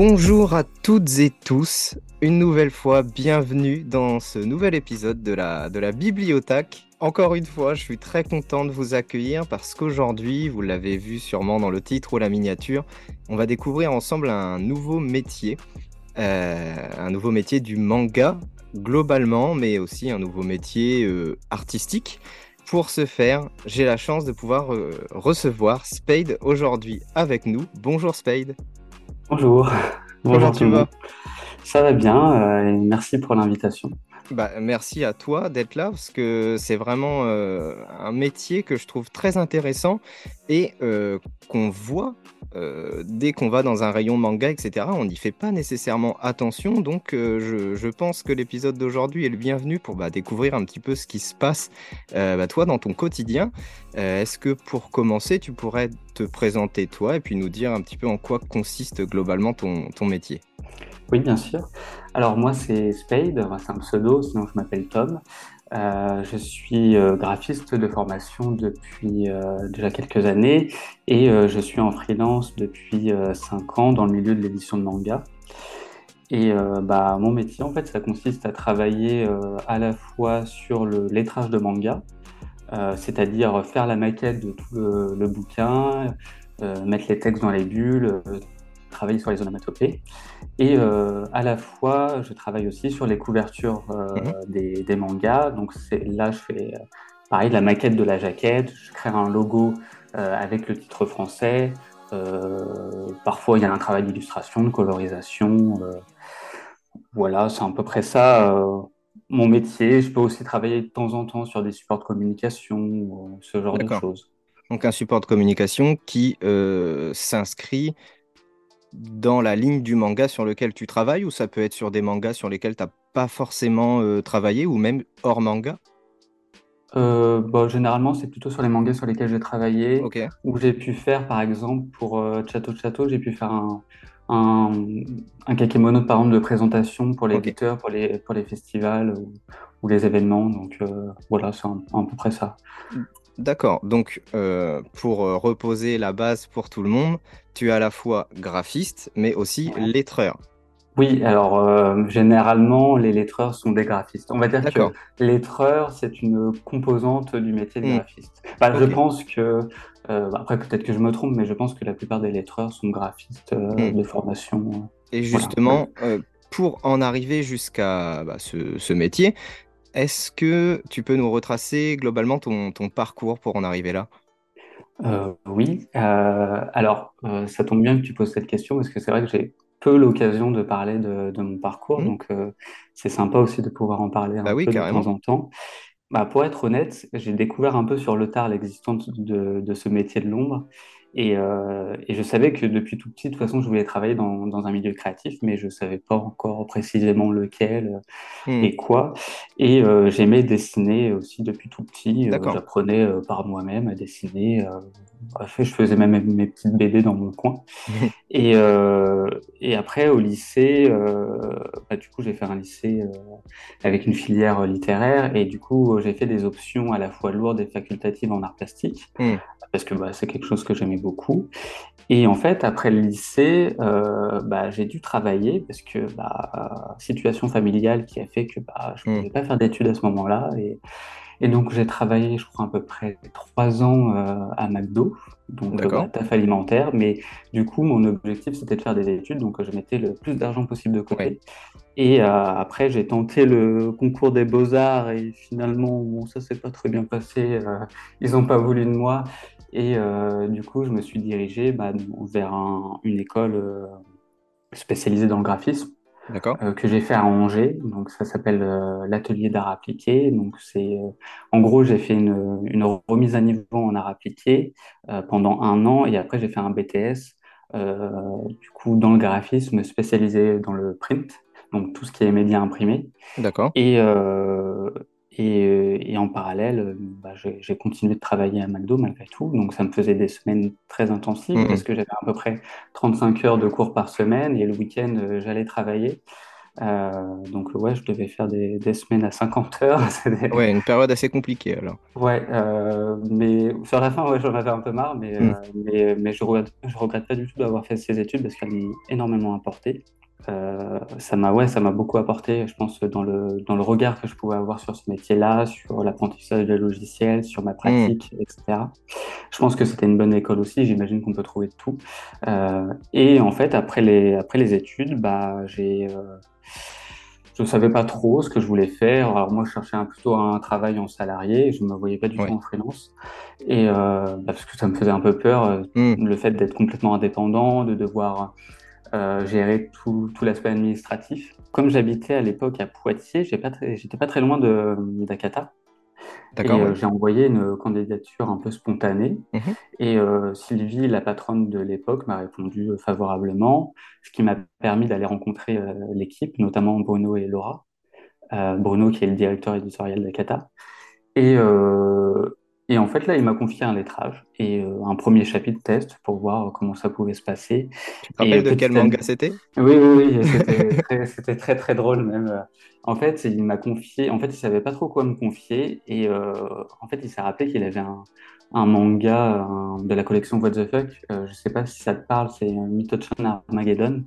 Bonjour à toutes et tous, une nouvelle fois, bienvenue dans ce nouvel épisode de la, de la Bibliothèque. Encore une fois, je suis très content de vous accueillir parce qu'aujourd'hui, vous l'avez vu sûrement dans le titre ou la miniature, on va découvrir ensemble un nouveau métier, euh, un nouveau métier du manga globalement, mais aussi un nouveau métier euh, artistique. Pour ce faire, j'ai la chance de pouvoir euh, recevoir Spade aujourd'hui avec nous. Bonjour Spade. Bonjour. Comment tu vas? Ça va bien euh, et merci pour l'invitation. Bah, merci à toi d'être là parce que c'est vraiment euh, un métier que je trouve très intéressant et euh, qu'on voit euh, dès qu'on va dans un rayon manga, etc. On n'y fait pas nécessairement attention. Donc je, pense que l'épisode d'aujourd'hui est le bienvenu pour bah, découvrir un petit peu ce qui se passe bah, toi dans ton quotidien. Est-ce que pour commencer, tu pourrais te présenter toi et puis nous dire un petit peu en quoi consiste globalement ton, ton métier? Oui, bien sûr. Alors moi, c'est Spade, c'est un pseudo, sinon je m'appelle Tom. Euh, je suis euh, graphiste de formation depuis euh, déjà quelques années et je suis en freelance depuis 5 ans dans le milieu de l'édition de manga. Et bah, mon métier, en fait, ça consiste à travailler à la fois sur le lettrage de manga, c'est-à-dire faire la maquette de tout le, le bouquin, mettre les textes dans les bulles, travailler sur les onomatopées. Et euh, à la fois, je travaille aussi sur les couvertures euh, mhm. des, mangas. Donc là, je fais euh, pareil, la maquette de la jaquette, je crée un logo avec le titre français. parfois, il y a un travail d'illustration, de colorisation. voilà, c'est à peu près ça mon métier. Je peux aussi travailler de temps en temps sur des supports de communication, ce genre de choses. Donc un support de communication qui s'inscrit dans la ligne du manga sur lequel tu travailles ou ça peut être sur des mangas sur lesquels tu n'as pas forcément euh, travaillé ou même hors manga? Euh, bah, Généralement, c'est plutôt sur les mangas sur lesquels j'ai travaillé. Où j'ai pu faire, par exemple, pour euh, Chateau Chateau, j'ai pu faire un, un, un kakemono par exemple de présentation pour les okay. pour les, pour les festivals ou, les événements. Donc euh, voilà, c'est à peu près ça. D'accord. Donc, euh, pour euh, reposer la base pour tout le monde, tu es à la fois graphiste, mais aussi lettreur. Oui, alors euh, généralement, les lettreurs sont des graphistes. On va dire que lettreur, c'est une composante du métier de hmm. graphiste. Je pense que, après peut-être que je me trompe, mais je pense que la plupart des lettreurs sont graphistes hmm. de formation. Et justement, pour en arriver jusqu'à bah, ce, ce, métier, est-ce que tu peux nous retracer globalement ton, parcours pour en arriver là? Euh, Oui. Euh, alors, euh, ça tombe bien que tu poses cette question parce que c'est vrai que j'ai peu l'occasion de parler de, mon parcours. Mmh. Donc, c'est sympa aussi de pouvoir en parler un bah peu de temps en temps. Bah, pour être honnête, j'ai découvert un peu sur le tard l'existence de, de, ce métier de l'ombre. Euh, et, je savais que depuis tout petit, de toute façon, je voulais travailler dans, un milieu créatif, mais je ne savais pas encore précisément lequel hmm. et quoi. Et euh, j'aimais dessiner aussi depuis tout petit. Euh, j'apprenais par moi-même à dessiner. je faisais même mes petites BD dans mon coin. et, et, après, au lycée, bah, du coup, j'ai fait un lycée avec une filière littéraire. Et du coup, j'ai fait des options à la fois lourdes et facultatives en art plastique. Hmm parce que bah, c'est quelque chose que j'aimais beaucoup. Et en fait, après le lycée, euh, bah, j'ai dû travailler parce que bah, situation familiale qui a fait que bah, je ne hmm. pouvais pas faire d'études à ce moment-là. Et, et donc j'ai travaillé, je crois, à peu près trois ans euh, à McDo, donc euh, taf alimentaire. Mais du coup, mon objectif, c'était de faire des études, donc je mettais le plus d'argent possible de côté. Et euh, après, j'ai tenté le concours des beaux-arts et finalement, bon, ça s'est pas très bien passé. ils n'ont pas voulu de moi. Et euh, du coup, je me suis dirigé bah, vers une école euh, spécialisée dans le graphisme. Euh, que j'ai fait à Angers. Donc, ça s'appelle l'atelier d'art appliqué. Donc, c'est en gros, j'ai fait une, une, remise à niveau en art appliqué pendant un an et après, j'ai fait un BTS du coup dans le graphisme spécialisé dans le print. Donc, tout ce qui est médias imprimés. D'accord. Et, et, en parallèle, j'ai continué de travailler à McDo malgré tout. Donc ça me faisait des semaines très intensives mmh parce que j'avais à peu près 35 heures de cours par semaine et le week-end, euh, j'allais travailler. donc ouais, je devais faire des, des semaines à 50 heures. Ouais, une période assez compliquée alors. Ouais, mais sur la fin, ouais, j'en avais un peu marre, mais, hmm. mais, mais, je regrette, je regrette pas du tout d'avoir fait ces études parce qu'elles m'ont énormément apporté. Euh, ça m'a ouais, ça m'a beaucoup apporté, je pense, dans le, dans le regard que je pouvais avoir sur ce métier-là, sur l'apprentissage des logiciels, sur ma pratique, mm. etc. Je pense que c'était une bonne école aussi, j'imagine qu'on peut trouver tout. Euh, et en fait, après les, après les études, bah, j'ai, euh, je ne savais pas trop ce que je voulais faire. Alors moi, je cherchais un, plutôt un travail en salarié, je ne me voyais pas du tout en freelance. Et bah, parce que ça me faisait un peu peur, mm. le fait d'être complètement indépendant, de devoir euh, gérer tout, tout l'aspect administratif. Comme j'habitais à l'époque à Poitiers, j'étais pas, très, pas très loin de d'Akata. D'accord. Euh, j'ai envoyé une candidature un peu spontanée. Mhm. Et euh, Sylvie, la patronne de l'époque, m'a répondu favorablement, ce qui m'a permis d'aller rencontrer l'équipe, notamment Bruno et Laura. Bruno, qui est le directeur éditorial d'Akata. Et, et en fait, là, il m'a confié un lettrage et euh, un premier chapitre test pour voir comment ça pouvait se passer. Tu te rappelles de quel manga c'était? Oui, oui, oui. C'était très, très, drôle même. En fait, il m'a confié. En fait, il savait pas trop quoi me confier et euh, en fait, il s'est rappelé qu'il avait un, un manga de la collection What the Fuck. Euh, je sais pas si ça te parle. C'est Mitochan Armageddon.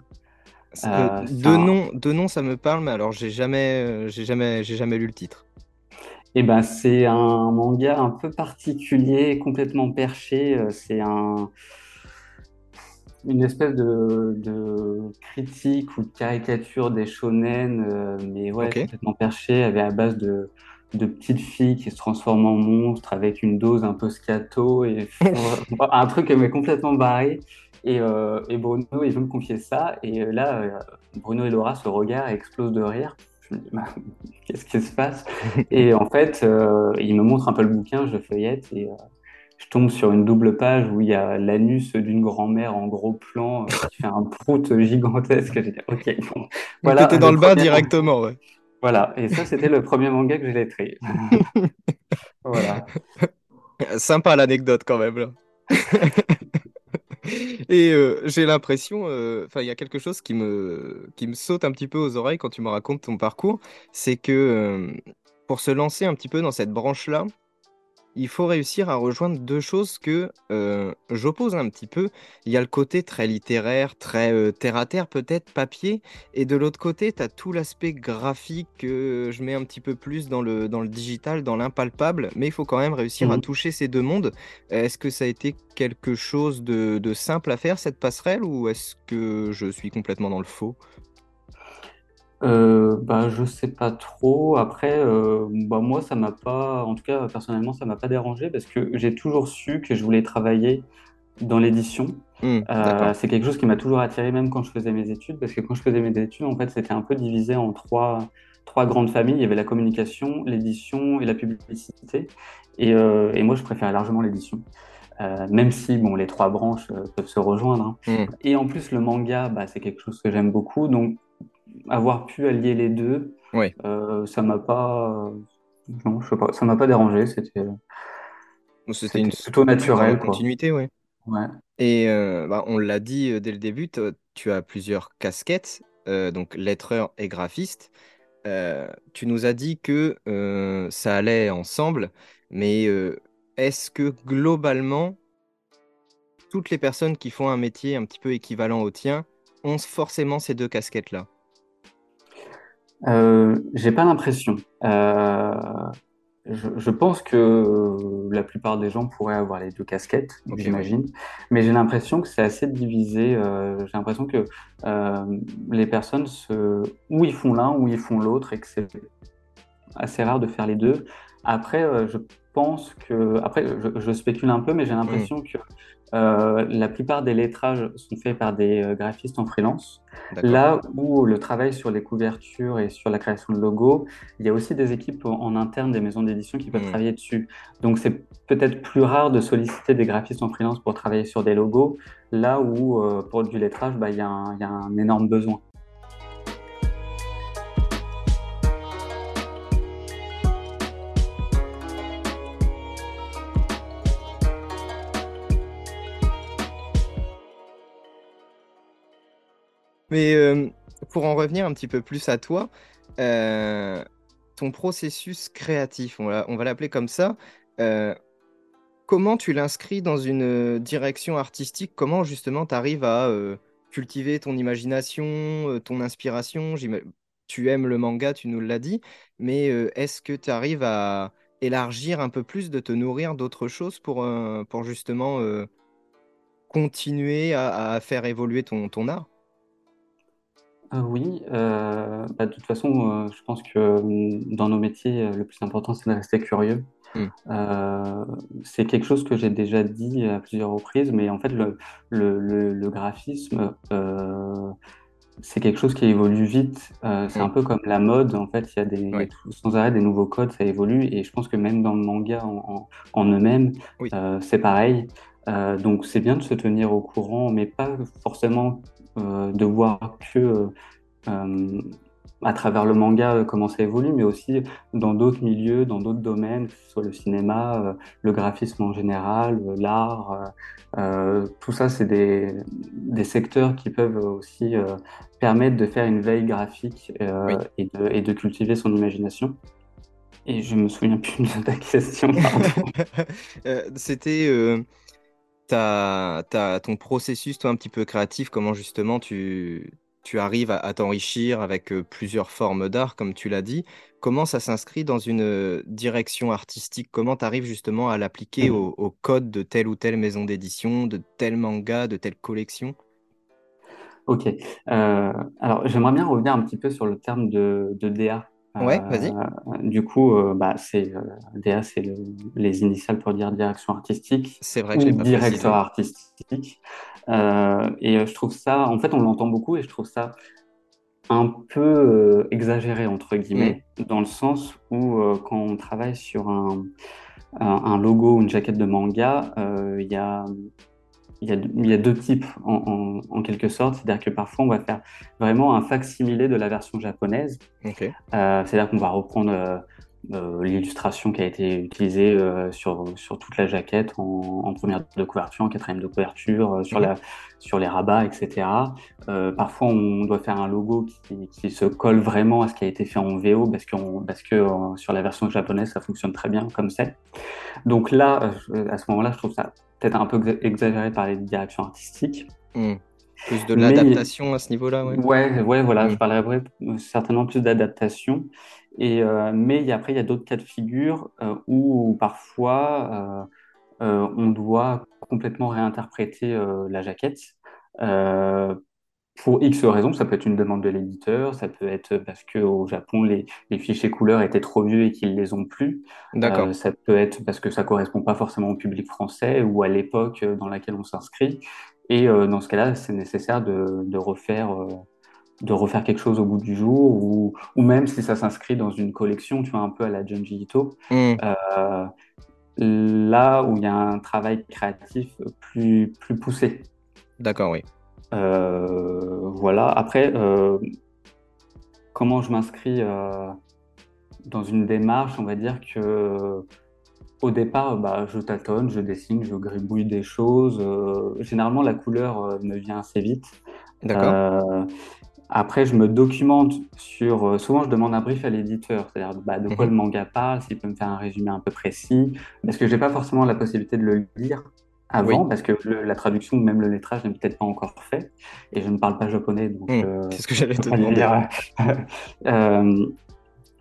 de nom, de nom, ça me parle, mais alors j'ai jamais, j'ai jamais, j'ai jamais lu le titre. Eh ben, c'est un manga un peu particulier, complètement perché. Euh, c'est un, une espèce de, critique ou de caricature des shonen, euh, mais ouais, complètement perché, avec à base de, de petites filles qui se transforment en monstres avec une dose un peu scato et un truc qui m'est complètement barré. Et, euh, et, Bruno, il veut me confier ça. Et là, Bruno et Laura se regardent et explosent de rire. Bah, qu'est-ce qui se passe? Et en fait, euh, il me montre un peu le bouquin, je feuillette et euh, je tombe sur une double page où il y a l'anus d'une grand-mère en gros plan euh, qui fait un prout gigantesque. J'ai dit, ok, bon. Voilà. T'étais dans le bain directement, ouais. Voilà, et ça, c'était le premier manga que j'ai lettré. voilà. Sympa l'anecdote quand même. Là. Et euh, j'ai l'impression, euh, enfin, il y a quelque chose qui me, qui me saute un petit peu aux oreilles quand tu me racontes ton parcours, c'est que euh, pour se lancer un petit peu dans cette branche-là, il faut réussir à rejoindre deux choses que euh, j'oppose un petit peu. Il y a le côté très littéraire, très euh, terre-à-terre, peut-être papier, et de l'autre côté, tu as tout l'aspect graphique que je mets un petit peu plus dans le, dans le digital, dans l'impalpable, mais il faut quand même réussir à mmh toucher ces deux mondes. Est-ce que ça a été quelque chose de, de simple à faire, cette passerelle, ou est-ce que je suis complètement dans le faux? Euh, bah, je sais pas trop. Après, euh, bah, moi, ça m'a pas, en tout cas, personnellement, ça m'a pas dérangé parce que j'ai toujours su que je voulais travailler dans l'édition. Mmh, euh, c'est quelque chose qui m'a toujours attiré, même quand je faisais mes études, parce que quand je faisais mes études, en fait, c'était un peu divisé en trois, trois grandes familles. Il y avait la communication, l'édition et la publicité. Et, euh, et moi, je préférais largement l'édition. Euh, même si bon, les trois branches euh, peuvent se rejoindre. Hein. Mmh. Et en plus, le manga, bah, c'est quelque chose que j'aime beaucoup. Donc, avoir pu allier les deux, euh, ça m'a pas, non, je sais pas, ça m'a pas dérangé. C'était, c'était une plutôt naturel, continuité, ouais. Ouais. Et euh, bah, on l'a dit euh, dès le début, tu as plusieurs casquettes, donc lettreur et graphiste. tu nous as dit que ça allait ensemble, mais est-ce que globalement, toutes les personnes qui font un métier un petit peu équivalent au tien ont forcément ces deux casquettes-là? Euh, J'ai pas l'impression. Euh, je, je, pense que la plupart des gens pourraient avoir les deux casquettes, j'imagine. Mais j'ai l'impression que c'est assez divisé. Euh, j'ai l'impression que euh, les personnes, se... ou ils font l'un, ou ils font l'autre, et que c'est assez rare de faire les deux. Après, euh, je pense que, après, je, je spécule un peu, mais j'ai l'impression mmh. que euh, la plupart des lettrages sont faits par des euh, graphistes en freelance. Là où le travail sur les couvertures et sur la création de logos, il y a aussi des équipes en, interne des maisons d'édition qui peuvent hmm. travailler dessus. Donc c'est peut-être plus rare de solliciter des graphistes en freelance pour travailler sur des logos, là où euh, pour du lettrage, bah, il y, a un énorme besoin. Mais euh, pour en revenir un petit peu plus à toi, ton processus créatif, on va, l'appeler comme ça, comment tu l'inscris dans une direction artistique? Comment justement tu arrives à cultiver ton imagination, ton inspiration? Tu aimes le manga, tu nous l'as dit, mais est-ce que tu arrives à élargir un peu plus, de te nourrir d'autres choses pour, pour justement continuer à, faire évoluer ton art? Euh, oui, euh, bah, de toute façon, euh, je pense que dans nos métiers, le plus important, c'est de rester curieux. Hmm. c'est quelque chose que j'ai déjà dit à plusieurs reprises, mais en fait, le, le, graphisme, c'est quelque chose qui évolue vite. c'est hmm. un peu comme la mode, en fait, il y a des, sans arrêt des nouveaux codes, ça évolue, et je pense que même dans le manga en, en, eux-mêmes, c'est pareil. donc c'est bien de se tenir au courant, mais pas forcément euh, de voir que euh, à travers le manga euh, comment ça évolue, mais aussi dans d'autres milieux, dans d'autres domaines, que ce soit le cinéma, le graphisme en général, l'art. tout ça, c'est des, des, secteurs qui peuvent aussi permettre de faire une veille graphique et, de, et, de, cultiver son imagination. Et je me souviens plus de ta question. C'était ton processus, toi, un petit peu créatif, comment justement tu, tu arrives à, t'enrichir avec euh, plusieurs formes d'art, comme tu l'as dit. Comment ça s'inscrit dans une euh, direction artistique? Comment tu arrives justement à l'appliquer mmh. au, code de telle ou telle maison d'édition, de tel manga, de telle collection? Ok. Euh, alors, j'aimerais bien revenir un petit peu sur le terme de, de DA. Ouais, vas-y. Euh, du coup, euh, bah, c'est euh, DA, c'est les initiales pour dire direction artistique. C'est vrai que j'ai pas directeur artistique. et je trouve ça, en fait, on l'entend beaucoup et je trouve ça un peu exagéré entre guillemets, mm. dans le sens où quand on travaille sur un, un, logo ou une jaquette de manga, il y a il y, a, deux types en, quelque sorte. C'est-à-dire que parfois, on va faire vraiment un fac-similé de la version japonaise. Euh, c'est-à-dire qu'on va reprendre euh, euh, l'illustration qui a été utilisée sur, sur toute la jaquette en, première de couverture, en quatrième de couverture, sur, la, sur les rabats, etc. parfois, on doit faire un logo qui, qui, se colle vraiment à ce qui a été fait en VO parce, parce que sur la version japonaise, ça fonctionne très bien comme c'est. Donc là, à ce moment-là, je trouve ça peut-être un peu exagéré par les directions artistiques. Hmm. Plus de l'adaptation à ce niveau-là, ouais. Ouais, ouais voilà, je hmm. parlerai certainement plus d'adaptation. Et euh, mais après, il y a d'autres cas de figure euh, où parfois euh, on doit complètement réinterpréter la jaquette pour X raisons, ça peut être une demande de l'éditeur, ça peut être parce qu'au Japon, les, fichiers couleurs étaient trop vieux et qu'ils les ont plus. D'accord. Euh, ça peut être parce que ça correspond pas forcément au public français ou à l'époque dans laquelle on s'inscrit. Et euh, dans ce cas-là, c'est nécessaire de, refaire, euh, de refaire quelque chose au bout du jour ou, ou même si ça s'inscrit dans une collection, tu vois, un peu à la Junji Ito. Hmm. là où il y a un travail créatif plus, plus poussé. D'accord, oui. Euh, voilà. Après, euh, comment je m'inscris euh, dans une démarche On va dire que au départ, bah, je tâtonne, je dessine, je gribouille des choses. généralement, la couleur me vient assez vite. D'accord. Après, je me documente sur. souvent, je demande un brief à l'éditeur, c'est-à-dire bah, de quoi mhm. le manga parle, s'il peut me faire un résumé un peu précis, parce que j'ai pas forcément la possibilité de le lire avant, parce que la traduction ou même le lettrage n'est peut-être pas encore fait, et je ne parle pas japonais. Donc, hmm, euh, Qu'est-ce que j'allais te demander euh,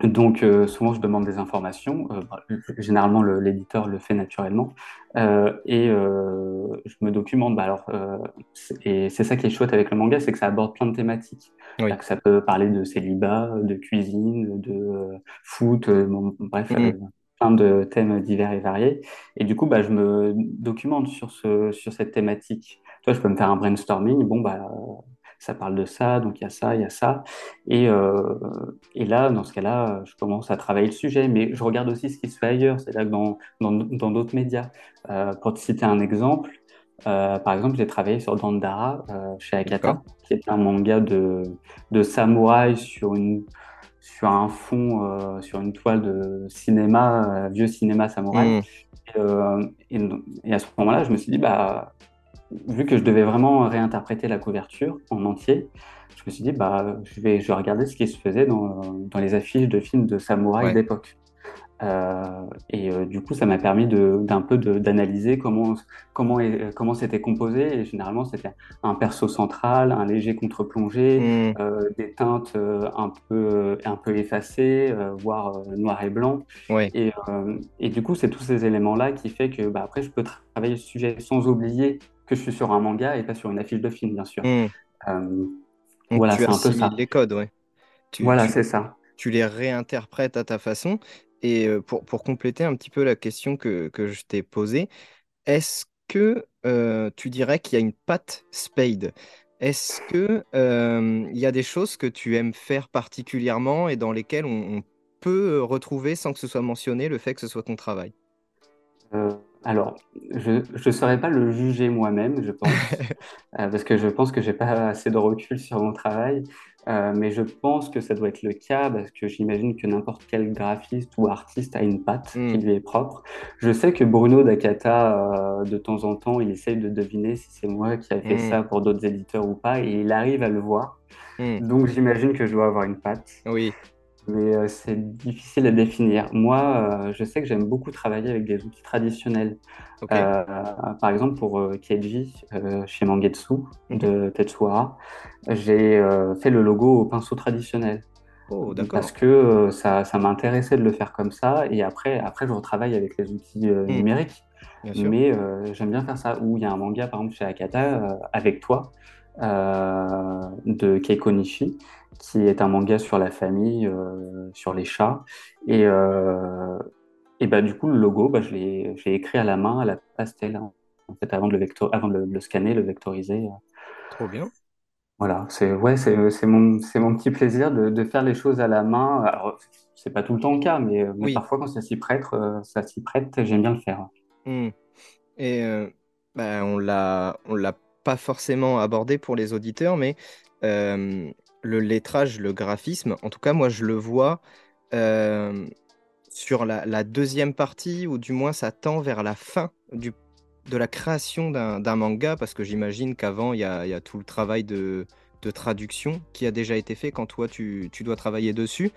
Donc, euh, souvent, je demande des informations. Bah, généralement, l'éditeur le, fait naturellement. et je me documente. Bah, alors, et c'est ça qui est chouette avec le manga, c'est que ça aborde plein de thématiques. Que ça peut parler de célibat, de cuisine, de foot, bref, de thèmes divers et variés. Et du coup, bah, je me documente sur, ce, sur cette thématique. Toi, je peux me faire un brainstorming. Bon, bah, ça parle de ça, donc il y a ça, il y a ça. Et, euh, et là, dans ce cas-là, je commence à travailler le sujet. Mais je regarde aussi ce qui se fait ailleurs, c'est-à-dire dans dans d'autres médias. Euh, pour te citer un exemple, euh, par exemple, j'ai travaillé sur Dandara chez Akata, qui est un manga de, de samouraï sur une sur un fond, euh, sur une toile de cinéma, euh, vieux cinéma samouraï. Mm. Euh, et, et, à ce moment-là, je me suis dit, bah, vu que je devais vraiment réinterpréter la couverture en entier, je me suis dit, bah, je vais, je vais regarder ce qui se faisait dans, dans les affiches de films de samouraï d'époque. Euh, et euh, du coup, ça m'a permis d'un peu d'analyser comment comment comment c'était composé. Et généralement, c'était un perso central, un léger contre-plongé, hmm. euh, des teintes un peu un peu effacées, voire noir et blanc. Et, et du coup, c'est tous ces éléments-là qui fait que bah, après, je peux travailler le sujet sans oublier que je suis sur un manga et pas sur une affiche de film, bien sûr. Hmm. voilà, c'est un peu ça. les codes, ouais. voilà, c'est ça. Tu les réinterprètes à ta façon. Et pour, pour, compléter un petit peu la question que, que je t'ai posée, est-ce que tu dirais qu'il y a une patte Spade? Est-ce que il y a des choses que tu aimes faire particulièrement et dans lesquelles on, peut retrouver, sans que ce soit mentionné, le fait que ce soit ton travail? Alors, je ne saurais pas le juger moi-même, je pense, parce que je pense que j'ai pas assez de recul sur mon travail. Euh, mais je pense que ça doit être le cas parce que j'imagine que n'importe quel graphiste ou artiste a une patte qui hmm. lui est propre. Je sais que Bruno Dakata, euh, de temps en temps, il essaye de deviner si c'est moi qui ai fait hmm. ça pour d'autres éditeurs ou pas, et il arrive à le voir. Hmm. Donc j'imagine que je dois avoir une patte. Oui. Mais euh, c'est difficile à définir. Moi, je sais que j'aime beaucoup travailler avec des outils traditionnels. Euh, par exemple, pour euh, Keiji, euh, chez Mangetsu de Tetsuhara, j'ai fait le logo au pinceau traditionnel. Oh, parce que ça, ça m'intéressait de le faire comme ça. Et après, après je retravaille avec les outils hmm. numériques. Mais j'aime bien faire ça. Où il y a un manga, par exemple, chez Akata, avec toi, de Keiko Nishi, qui est un manga sur la famille, sur les chats. Et, et bah, du coup, le logo, bah, je l'ai écrit à la main, à la pastel, hein. en fait, avant de le, vector, avant de le, scanner, le vectoriser. Euh. Trop bien. Voilà, c'est ouais, c'est mon, mon petit plaisir de, de, faire les choses à la main. Alors, c'est pas tout le temps le cas, mais, euh, parfois, quand ça s'y prête, euh, ça s'y prête, j'aime bien le faire. Mmh. Et bah, on l'a on l'a pas forcément abordé pour les auditeurs, mais le lettrage, le graphisme, en tout cas, moi, je le vois sur la, deuxième partie, ou du moins ça tend vers la fin de la création d'un manga, parce que j'imagine qu'avant, il y a, tout le travail de, traduction qui a déjà été fait quand toi, tu, dois travailler dessus.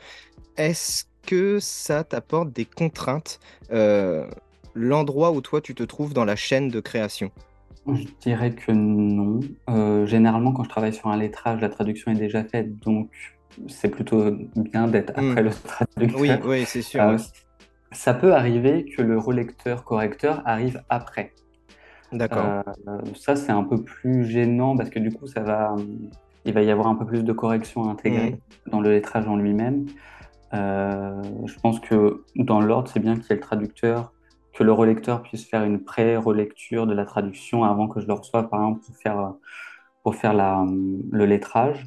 Est-ce que ça t'apporte des contraintes, euh, l'endroit où toi, tu te trouves dans la chaîne de création? Je dirais que non. Euh, généralement, quand je travaille sur un lettrage, la traduction est déjà faite, donc c'est plutôt bien d'être hmm. après le traducteur. Oui, oui c'est sûr. Euh, ça peut arriver que le relecteur-correcteur arrive après. D'accord. Euh, ça, c'est un peu plus gênant parce que du coup, ça va, il va y avoir un peu plus de corrections à intégrer hmm. dans le lettrage en lui-même. Je pense que dans l'ordre, c'est bien qu'il y ait le traducteur, que le relecteur puisse faire une pré-relecture de la traduction avant que je le reçoive, par exemple, pour faire, pour faire la, le lettrage.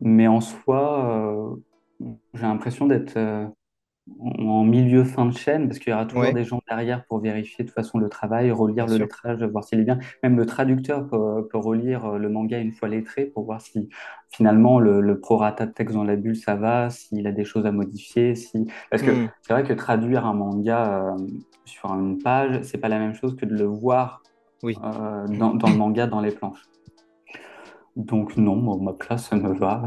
Mais en soi, euh, j'ai l'impression d'être euh, en milieu fin de chaîne parce qu'il y aura toujours des gens derrière pour vérifier de toute façon le travail, relire le lettrage, voir s'il est bien. Même le traducteur peut, relire euh, le manga une fois lettré pour voir si finalement le, prorata de texte dans la bulle ça va, s'il a des choses à modifier. Si... Parce que hmm. c'est vrai que traduire un manga sur une page, c'est pas la même chose que de le voir dans, dans, le manga, dans les planches. Donc non, ma place, ça me va.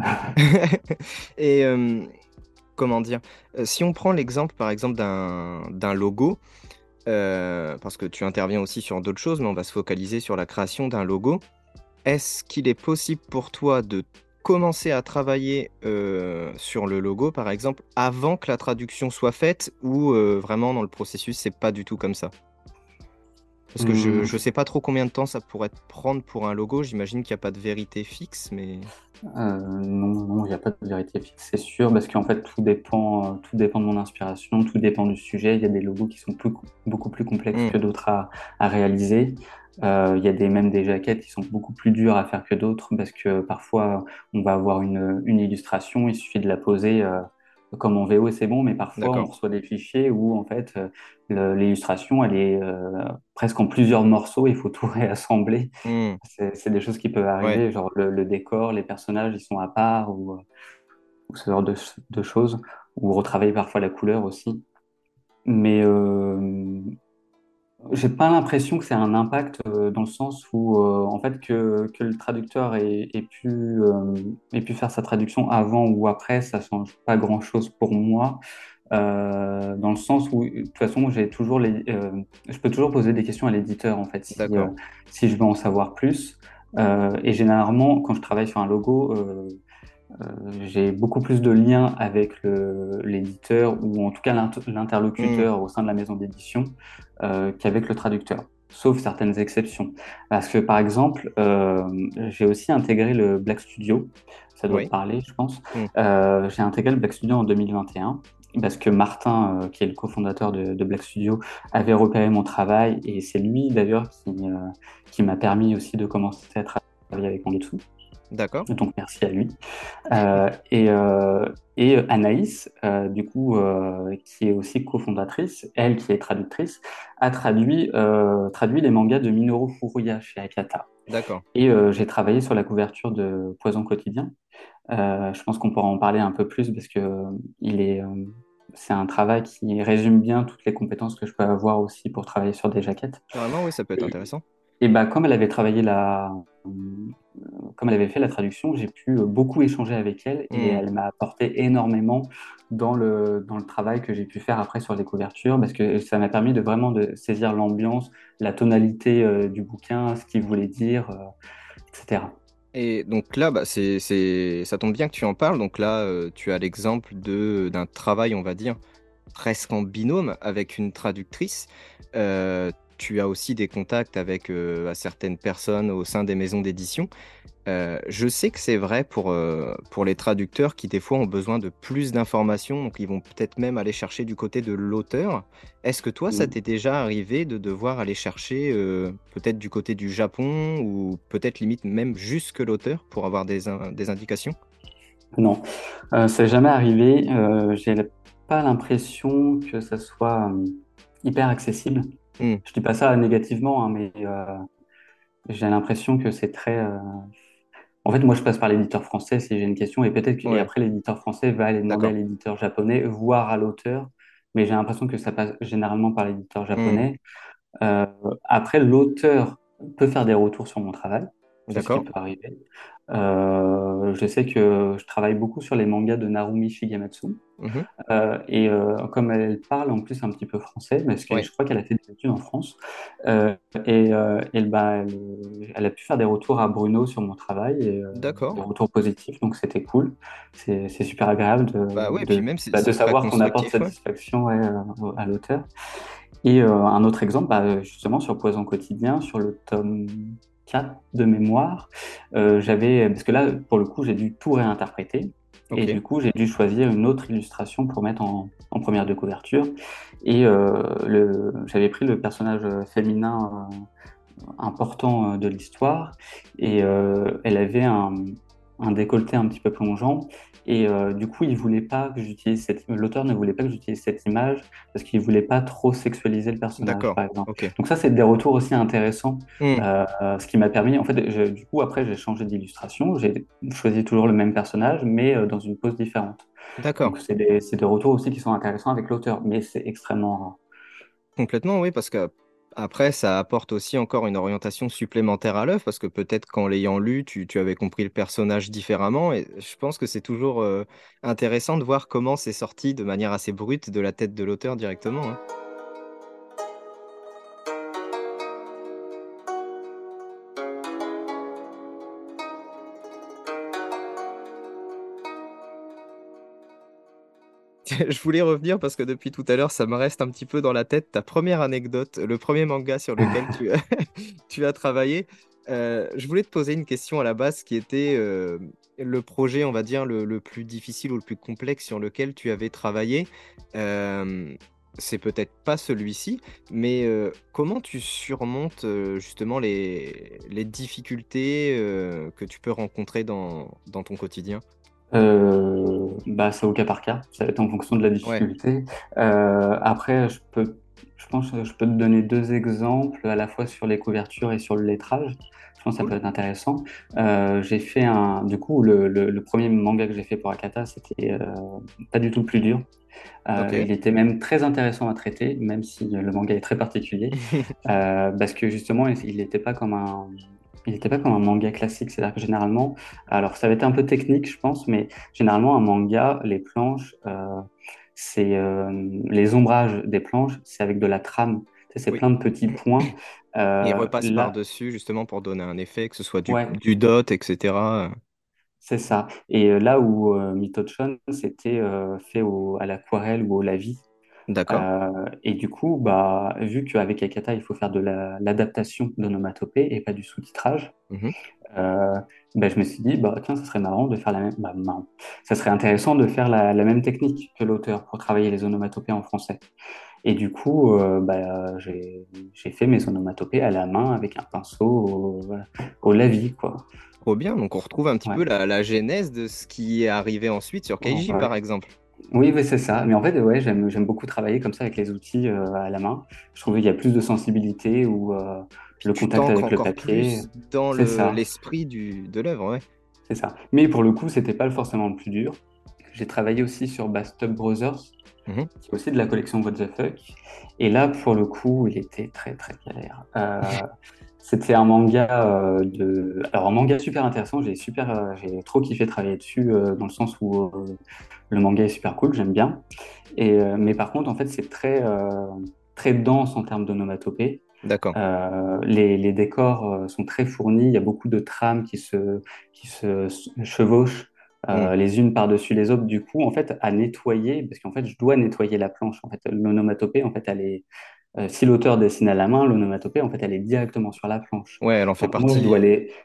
Et euh, comment dire euh, Si on prend l'exemple, par exemple, d'un logo, euh, parce que tu interviens aussi sur d'autres choses, mais on va se focaliser sur la création d'un logo. Est-ce qu'il est possible pour toi de commencer à travailler sur le logo, par exemple, avant que la traduction soit faite, ou vraiment dans le processus, c'est pas du tout comme ça? Parce que je ne mmh. sais pas trop combien de temps ça pourrait prendre pour un logo. J'imagine qu'il n'y a pas de vérité fixe, mais... Euh, non, il n'y a pas de vérité fixe, c'est sûr, parce qu'en fait, tout dépend, tout dépend de mon inspiration, tout dépend du sujet. Il y a des logos qui sont beaucoup plus complexes mmh. que d'autres à, réaliser. Euh, il y a des, même des jaquettes qui sont beaucoup plus dures à faire que d'autres, parce que parfois, on va avoir une, illustration, il suffit de la poser... Euh, comme en VO, c'est bon, mais parfois on reçoit des fichiers où en fait euh, l'illustration elle est euh, presque en plusieurs morceaux, il faut tout réassembler. Hmm. C'est des choses qui peuvent arriver, genre le, décor, les personnages ils sont à part ou, ou ce genre de, de, choses, ou retravailler parfois la couleur aussi. Mais euh, j'ai pas l'impression que c'est un impact euh, dans le sens où, euh, en fait, que, que le traducteur ait, ait pu, euh, ait pu faire sa traduction avant ou après, ça change pas grand-chose pour moi. dans le sens où, de toute façon, j'ai toujours les, je peux toujours poser des questions à l'éditeur, en fait, si, si je veux en savoir plus. et généralement, quand je travaille sur un logo, euh, j'ai beaucoup plus de liens avec l'éditeur ou en tout cas l'interlocuteur mm. au sein de la maison d'édition euh, qu'avec le traducteur, sauf certaines exceptions. Parce que par exemple, euh, j'ai aussi intégré le Black Studio, ça doit parler, je pense. Mm. j'ai intégré le Black Studio en 2021 parce que Martin, qui est le cofondateur de, de, Black Studio, avait repéré mon travail et c'est lui d'ailleurs qui, qui m'a permis aussi de commencer à travailler avec dessous. D'accord. Donc merci à lui. Euh, et, euh, et, Anaïs, euh, du coup, qui est aussi cofondatrice, elle qui est traductrice, a traduit, traduit les mangas de Minoru Furuya chez Akata. D'accord. Et j'ai travaillé sur la couverture de Poison quotidien. je pense qu'on pourra en parler un peu plus parce que il est c'est un travail qui résume bien toutes les compétences que je peux avoir aussi pour travailler sur des jaquettes. Carrément, oui, ça peut être intéressant. Et bah, comme elle avait travaillé la, comme elle avait fait la traduction, j'ai pu beaucoup échanger avec elle et hmm. elle m'a apporté énormément dans le, dans le travail que j'ai pu faire après sur les couvertures parce que ça m'a permis de vraiment de saisir l'ambiance, la tonalité euh, du bouquin, ce qu'il voulait dire, euh, etc. Et donc là, bah, c'est, ça tombe bien que tu en parles. Donc là, euh, tu as l'exemple d'un travail, on va dire, presque en binôme avec une traductrice tu as aussi des contacts avec euh, certaines personnes au sein des maisons d'édition. Euh, je sais que c'est vrai pour, euh, pour les traducteurs qui des fois ont besoin de plus d'informations, donc ils vont peut-être même aller chercher du côté de l'auteur. Est-ce que toi, ça t'est déjà arrivé de devoir aller chercher peut-être du côté du Japon ou peut-être limite même jusque l'auteur pour avoir des, des indications? Non, ça n'est jamais arrivé. J'ai pas l'impression que ça soit hyper accessible. Hmm. Je dis pas ça négativement, hein, mais euh, j'ai l'impression que c'est très. Euh, en fait, moi, je passe par l'éditeur français si j'ai une question, et peut-être qu'après, l'éditeur français va aller demander à l'éditeur japonais, voire à l'auteur, mais j'ai l'impression que ça passe généralement par l'éditeur japonais. Hmm. Euh, après, l'auteur peut faire des retours sur mon travail. D'accord. Ce qui peut arriver. Euh, je sais que je travaille beaucoup sur les mangas de Narumi Shigematsu. Mhm. Euh, et euh, comme elle parle en plus un petit peu français, parce que je crois qu'elle a fait des études en France, et, bah, elle, a pu faire des retours à Bruno sur mon travail, et, des retours positifs, donc c'était cool. C'est super agréable de, bah même bah, de savoir qu'on apporte satisfaction à l'auteur. Et un autre exemple, justement sur Poison quotidien, sur le tome 4 de mémoire. Euh, j'avais, parce que là, pour le coup, j'ai dû tout réinterpréter. Et du coup, j'ai dû choisir une autre illustration pour mettre en, première de couverture. Et euh, j'avais pris le personnage féminin euh, important de l'histoire. Et elle avait un, un, décolleté un petit peu plongeant. Et euh, du coup, il voulait pas que j'utilise cette... l'auteur ne voulait pas que j'utilise cette image parce qu'il voulait pas trop sexualiser le personnage, par exemple. Donc ça, c'est des retours aussi intéressants, hmm. euh, ce qui m'a permis. En fait, du coup, après, j'ai changé d'illustration, j'ai choisi toujours le même personnage, mais euh, dans une pose différente. D'accord. Donc c'est des, des, retours aussi qui sont intéressants avec l'auteur, mais c'est extrêmement rare. Complètement, oui, parce que après, ça apporte aussi encore une orientation supplémentaire à l'œuvre, parce que peut-être qu'en l'ayant lu, tu, avais compris le personnage différemment. Et je pense que c'est toujours euh, intéressant de voir comment c'est sorti de manière assez brute de la tête de l'auteur directement. Hein. je voulais revenir parce que depuis tout à l'heure, ça me reste un petit peu dans la tête ta première anecdote, le premier manga sur lequel tu, as, travaillé. Euh, je voulais te poser une question à la base qui était euh, le projet, on va dire, le, plus difficile ou le plus complexe sur lequel tu avais travaillé. Euh, c'est peut-être pas celui-ci, mais comment tu surmontes justement les, difficultés que tu peux rencontrer dans ton quotidien? Euh, bah, c'est au cas par cas, ça va être en fonction de la difficulté. Euh, après, je peux, je pense que je peux te donner deux exemples, à la fois sur les couvertures et sur le lettrage. Je pense que ça peut être intéressant. Euh, j'ai fait un, du coup, le, le, premier manga que j'ai fait pour Akata, c'était pas du tout le plus dur. Il était même très intéressant à traiter, même si le manga est très particulier, parce que justement, il n'était pas comme un, il n'était pas comme un manga classique, c'est-à-dire que généralement, alors ça va être un peu technique, je pense, mais généralement un manga, les planches, c'est les ombrages des planches, c'est avec de la trame, c'est plein de petits points. Euh, il repasse par-dessus justement pour donner un effet, que ce soit du, dot, etc. C'est ça. Et euh, là où euh, Mitochon, c'était euh, fait à l'aquarelle ou au lavis. D'accord. et du coup, bah, vu qu'avec Akata, il faut faire de l'adaptation d'onomatopée et pas du sous-titrage, mmh bah, je me suis dit, bah, tiens, ça serait marrant de faire la même. Bah, Ça serait intéressant de faire la, la même technique que l'auteur pour travailler les onomatopées en français. Et du coup, euh, bah, j'ai fait mes onomatopées à la main avec un pinceau au, au lavis, quoi. Trop bien, donc on retrouve un petit peu la, la, genèse de ce qui est arrivé ensuite sur Keiji, par exemple. Oui, oui c'est ça. Mais en fait, ouais, j'aime beaucoup travailler comme ça avec les outils euh, à la main. Je trouve qu'il y a plus de sensibilité ou euh, le contact avec le papier. dans l'esprit de l'œuvre, ouais. C'est ça. Mais pour le coup, c'était pas forcément le plus dur. J'ai travaillé aussi sur Bastub Brothers, Mhm. qui est aussi de la collection What the Fuck. Et là, pour le coup, il était très très galère. Euh, c'était un manga euh, de, alors un manga super intéressant. J'ai super, euh, j'ai trop kiffé travailler dessus dans le sens où le manga est super cool, j'aime bien. Et mais par contre, en fait, c'est très très dense en termes d'onomatopée. D'accord. les, les, décors sont très fournis. Il y a beaucoup de trames qui se qui se chevauchent. Euh, mm. les unes par-dessus les autres, du coup, en fait, à nettoyer, parce qu'en fait, je dois nettoyer la planche. En fait, l'onomatopée, en fait, elle est, euh, si l'auteur dessine à la main, l'onomatopée, en fait, elle est directement sur la planche. Ouais, elle en fait partie. Moi,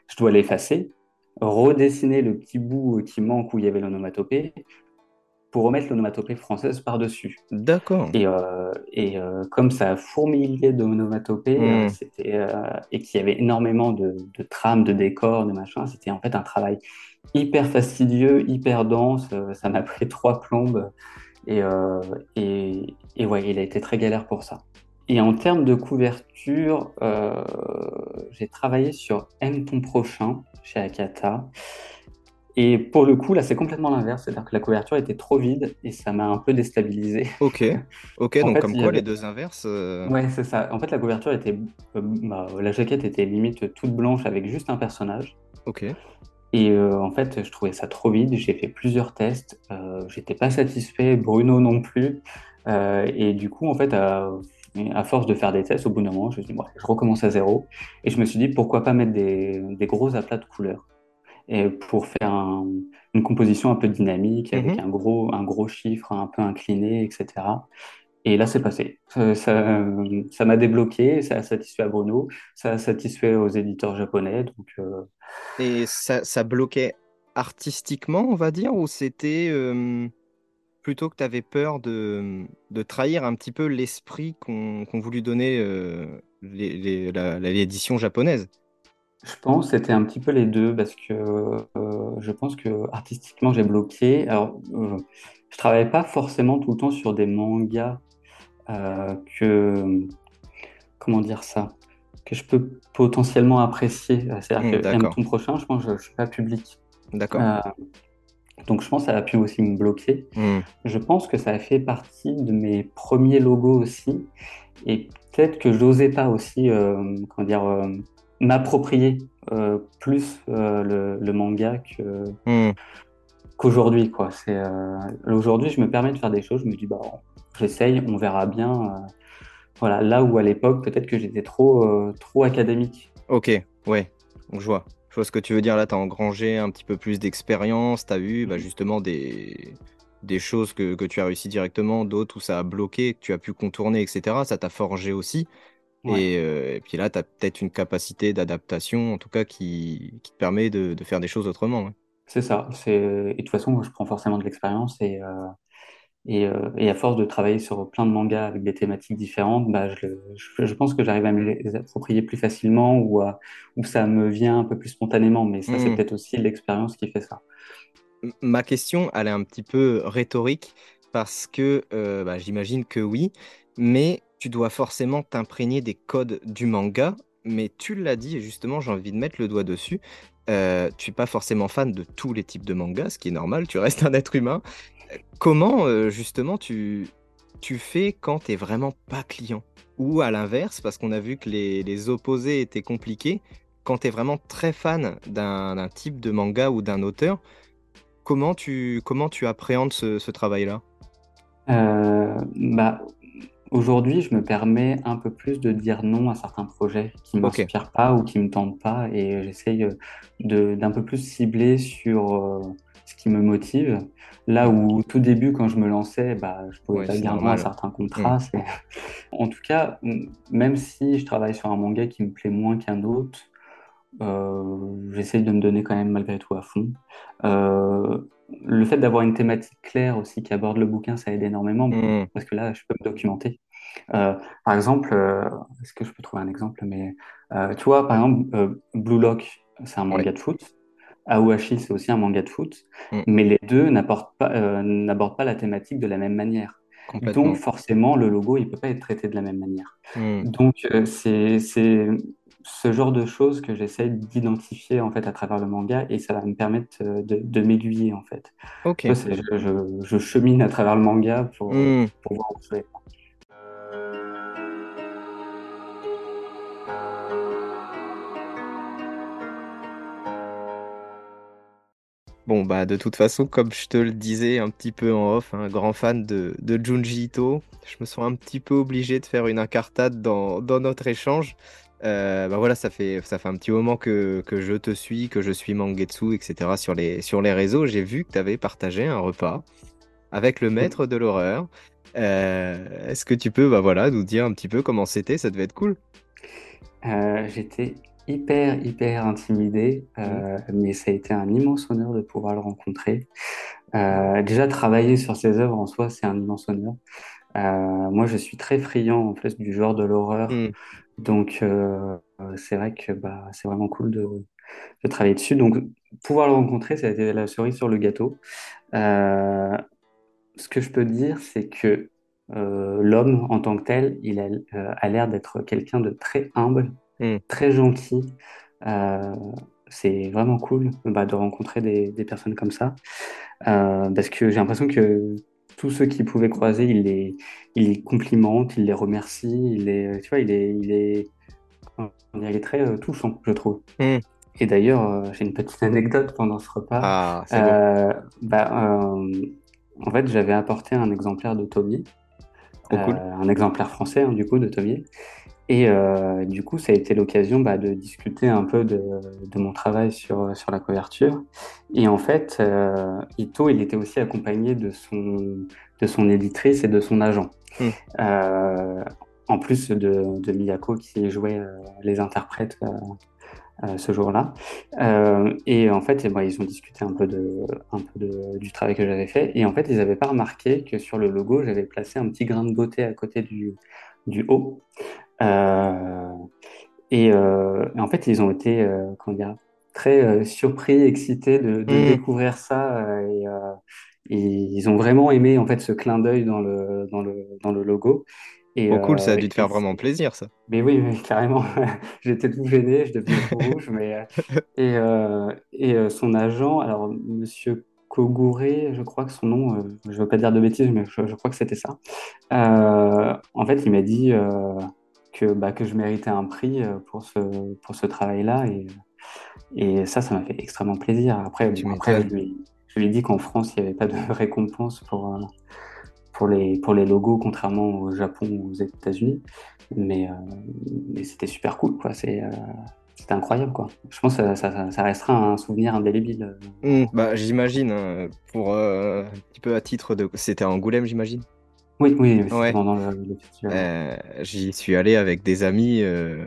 je dois l'effacer, redessiner le petit bout qui manque où il y avait l'onomatopée, pour remettre l'onomatopée française par-dessus. D'accord. Et, euh, et euh, comme ça a fourmillé d'onomatopées euh, hmm. c'était et qu'il y avait énormément de, de, trames, de décors, de machins, c'était en fait un travail hyper fastidieux, hyper dense. ça m'a pris trois plombes. Et, et, et, ouais, il a été très galère pour ça. Et en termes de couverture, j'ai travaillé sur M ton prochain chez Akata. Et pour le coup, là, c'est complètement l'inverse. C'est-à-dire que la couverture était trop vide et ça m'a un peu déstabilisé. Ok, ok, donc comme quoi les deux inverses euh, Ouais, c'est ça. En fait, la couverture était. Euh, bah, la jaquette était limite toute blanche avec juste un personnage. Ok. Et euh, en fait, je trouvais ça trop vide. J'ai fait plusieurs tests. J'étais pas satisfait. Bruno non plus. et du coup, en fait, à, à, force de faire des tests, au bout d'un moment, je me suis dit, bon, je recommence à zéro. Et je me suis dit, pourquoi pas mettre des, des gros aplats de couleurs et pour faire une composition un peu dynamique avec mhm. un, gros, un gros chiffre un peu incliné, etc. Et là, c'est passé. Ça m'a débloqué, ça a satisfait à Bruno, ça a satisfait aux éditeurs japonais. Donc, euh, Et ça, ça, bloquait artistiquement, on va dire, ou c'était euh, plutôt que tu avais peur de, de, trahir un petit peu l'esprit qu'ont voulu donner euh, l'édition japonaise je pense que c'était un petit peu les deux parce que euh, je pense que artistiquement j'ai bloqué. Alors, euh, je travaillais pas forcément tout le temps sur des mangas euh, que comment dire ça que je peux potentiellement apprécier. C'est-à-dire mmh, que ton prochain, je pense que je, je suis pas public. D'accord. Donc je pense que ça a pu aussi me bloquer. Mmh. Je pense que ça a fait partie de mes premiers logos aussi. Et peut-être que je n'osais pas aussi, comment dire, m'approprier euh, plus euh, le, manga que, hmm. qu'aujourd'hui. Quoi. C'est, euh, aujourd'hui, je me permets de faire des choses, je me dis, bah, j'essaye, on verra bien. voilà, là où à l'époque, peut-être que j'étais trop, trop académique. Ok, ouais, je vois. Je vois ce que tu veux dire là, tu as engrangé un petit peu plus d'expérience, tu as eu bah, justement des, des choses que, que, tu as réussi directement, d'autres où ça a bloqué, que tu as pu contourner, etc. Ça t'a forgé aussi. Euh, et, puis là, tu as peut-être une capacité d'adaptation, en tout cas, qui, qui te permet de, de, faire des choses autrement. C'est ça. Et de toute façon, je prends forcément de l'expérience et, euh, et, euh, et, à force de travailler sur plein de mangas avec des thématiques différentes, bah, je, je, pense que j'arrive à me les approprier plus facilement ou, ou ça me vient un peu plus spontanément. Mais ça, c'est mmh. peut-être aussi l'expérience qui fait ça. Ma question, elle est un petit peu rhétorique parce que bah, j'imagine que oui, mais tu dois forcément t'imprégner des codes du manga, mais tu l'as dit, et justement, j'ai envie de mettre le doigt dessus. euh, tu n'es pas forcément fan de tous les types de mangas, ce qui est normal, tu restes un être humain. Comment, euh, justement, tu, tu fais quand tu n'es vraiment pas client? Ou à l'inverse, parce qu'on a vu que les, opposés étaient compliqués, quand tu es vraiment très fan d'un type de manga ou d'un auteur, comment tu, comment tu appréhendes ce, travail-là? Euh, bah, Aujourd'hui, je me permets un peu plus de dire non à certains projets qui ne m'inspirent pas ou qui ne me tentent pas et j'essaye d'un peu plus cibler sur euh, qui me motive. Là où, tout début, quand je me lançais, bah, je pouvais pas dire non à certains contrats. Mmh. En tout cas, même si je travaille sur un manga qui me plaît moins qu'un autre, euh, j'essaye de me donner quand même malgré tout à fond. Euh, le fait d'avoir une thématique claire aussi qui aborde le bouquin, ça aide énormément mmh. parce que là, je peux me documenter. Euh, par exemple, est-ce que je peux trouver un exemple? Mais tu vois, par exemple, Blue Lock, c'est un manga de foot. Aoashi, c'est aussi un manga de foot, mmh. mais les deux n'abordent pas, n'abordent pas la thématique de la même manière. Donc forcément, le logo, il peut pas être traité de la même manière. Mmh. Donc c'est ce genre de choses que j'essaie d'identifier en fait à travers le manga et ça va me permettre euh, de, de m'aiguiller en fait. Ok. je, je, chemine à travers le manga pour, hmm. pour voir où je vais. Bon, bah, de toute façon, comme je te le disais un petit peu en off, un grand fan de, de Junji Ito, je me sens un petit peu obligé de faire une incartade dans, dans notre échange. Euh, bah voilà, ça fait, ça fait un petit moment que, que, je te suis, que je suis Mangetsu, etc. sur les, sur les réseaux. J'ai vu que tu avais partagé un repas avec le maître de l'horreur. Euh, est-ce que tu peux bah voilà, nous dire un petit peu comment c'était? Ça devait être cool. Euh, j'étais hyper, hyper intimidé, mmh. mais ça a été un immense honneur de pouvoir le rencontrer. déjà, travailler sur ses œuvres en soi, c'est un immense honneur. moi, je suis très friand en fait du genre de l'horreur. Mmh. Donc, euh, c'est vrai que bah, c'est vraiment cool de, travailler dessus. Donc, pouvoir le rencontrer, ça a été la cerise sur le gâteau. Euh, ce que je peux dire, c'est que euh, l'homme en tant que tel, il a, l'air d'être quelqu'un de très humble, hmm. très gentil. c'est vraiment cool bah, de rencontrer des, des, personnes comme ça. parce que j'ai l'impression que tous ceux qui pouvaient croiser, il les, il les complimente, il les remercie, il est, tu vois, il est, il est, il est très euh, touchant, je trouve. Hmm. Et d'ailleurs, euh, j'ai une petite anecdote pendant ce repas. Ah, euh, bah, en fait, j'avais apporté un exemplaire de Tommy, oh, un exemplaire français hein, du coup de Tommy. Et euh, du coup, ça a été l'occasion bah, de discuter un peu de, mon travail sur, sur la couverture. Et en fait, euh, Ito, il était aussi accompagné de son, de son éditrice et de son agent. Hmm. Euh, en plus de, de, Miyako qui jouait les interprètes ce jour-là. et en fait, bah, ils ont discuté un peu, de, un peu de, du travail que j'avais fait. Et en fait, ils n'avaient pas remarqué que sur le logo, j'avais placé un petit grain de beauté à côté du, du haut. Euh, et, euh, en fait, ils ont été euh, comment dire, très surpris, excités de, de mmh. découvrir ça. Et, ils ont vraiment aimé en fait ce clin d'œil dans le, dans, le, dans le logo. Et, oh cool, ça a dû te faire vraiment plaisir, ça. Mais oui, carrément. J'étais tout gêné, je devenais tout rouge. Mais, et, et son agent, alors Monsieur Kogure, je crois que son nom, je ne veux pas dire de bêtises, mais je, je crois que c'était ça. en fait, il m'a dit que, bah, que je méritais un prix euh, pour ce, pour ce travail-là. Et, et ça, ça m'a fait extrêmement plaisir. Après, je, lui, je, lui, ai dit qu'en France, il n'y avait pas de récompense pour, euh, pour, les, pour les logos, contrairement au Japon ou aux États-Unis. Mais, euh, mais c'était super cool. Quoi. C'est, c'était incroyable. Quoi. Je pense que ça, ça, restera un souvenir indélébile. Mmh, bah, j'imagine, hein, pour un petit peu à titre de. C'était à Angoulême, j'imagine? Oui, oui, le, festival. Euh, j'y suis allé avec des amis euh,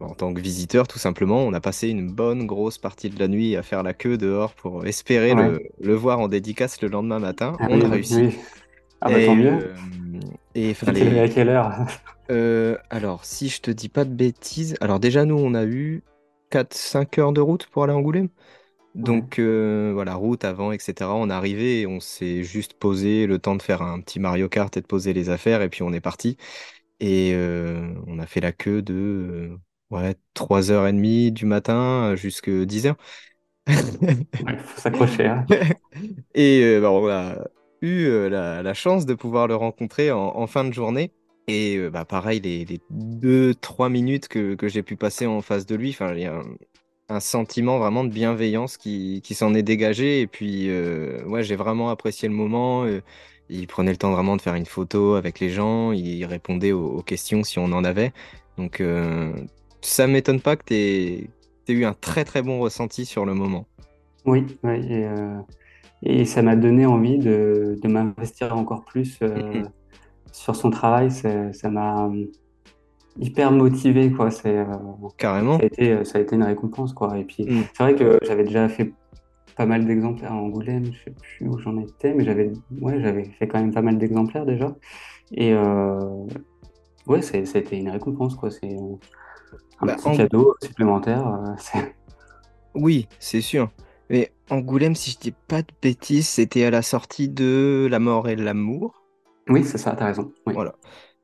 en tant que visiteur, tout simplement. On a passé une bonne grosse partie de la nuit à faire la queue dehors pour espérer le, voir en dédicace le lendemain matin. Ah on a réussi. Ah bah tant mieux. Euh, et fallait... à quelle heure? Alors, si je te dis pas de bêtises, alors déjà nous on a eu 4-5 heures de route pour aller à Angoulême? Donc euh, voilà, route avant, etc. On est arrivé et on s'est juste posé le temps de faire un petit Mario Kart et de poser les affaires et puis on est parti. Et euh, on a fait la queue de ouais, 3h30 du matin jusqu'à 10h. Il faut s'accrocher. Hein. Et bah, on a eu la, chance de pouvoir le rencontrer en, fin de journée. Et bah, pareil, les, les deux, trois minutes que, j'ai pu passer en face de lui, il y a un, sentiment vraiment de bienveillance qui, s'en est dégagé. Et puis, ouais, j'ai vraiment apprécié le moment. il prenait le temps vraiment de faire une photo avec les gens. Il répondait aux, questions si on en avait. Donc, ça m'étonne pas que tu aies, eu un très très bon ressenti sur le moment. Oui, et, et, ça m'a donné envie de, m'investir encore plus sur son travail, ça m'a euh, hyper motivé, quoi. C'est, euh, Carrément. Ça a, été, euh, ça a été une récompense, quoi. Et puis, mm. c'est vrai que j'avais déjà fait pas mal d'exemplaires à Angoulême, je sais plus où j'en étais, mais j'avais, ouais, j'avais fait quand même pas mal d'exemplaires déjà. Et ouais, ça a été une récompense, quoi. C'est un bah, petit cadeau supplémentaire. oui, c'est sûr. Mais Angoulême, si je dis pas de bêtises, c'était à la sortie de La mort et l'amour. Oui, c'est ça, tu as raison. Voilà.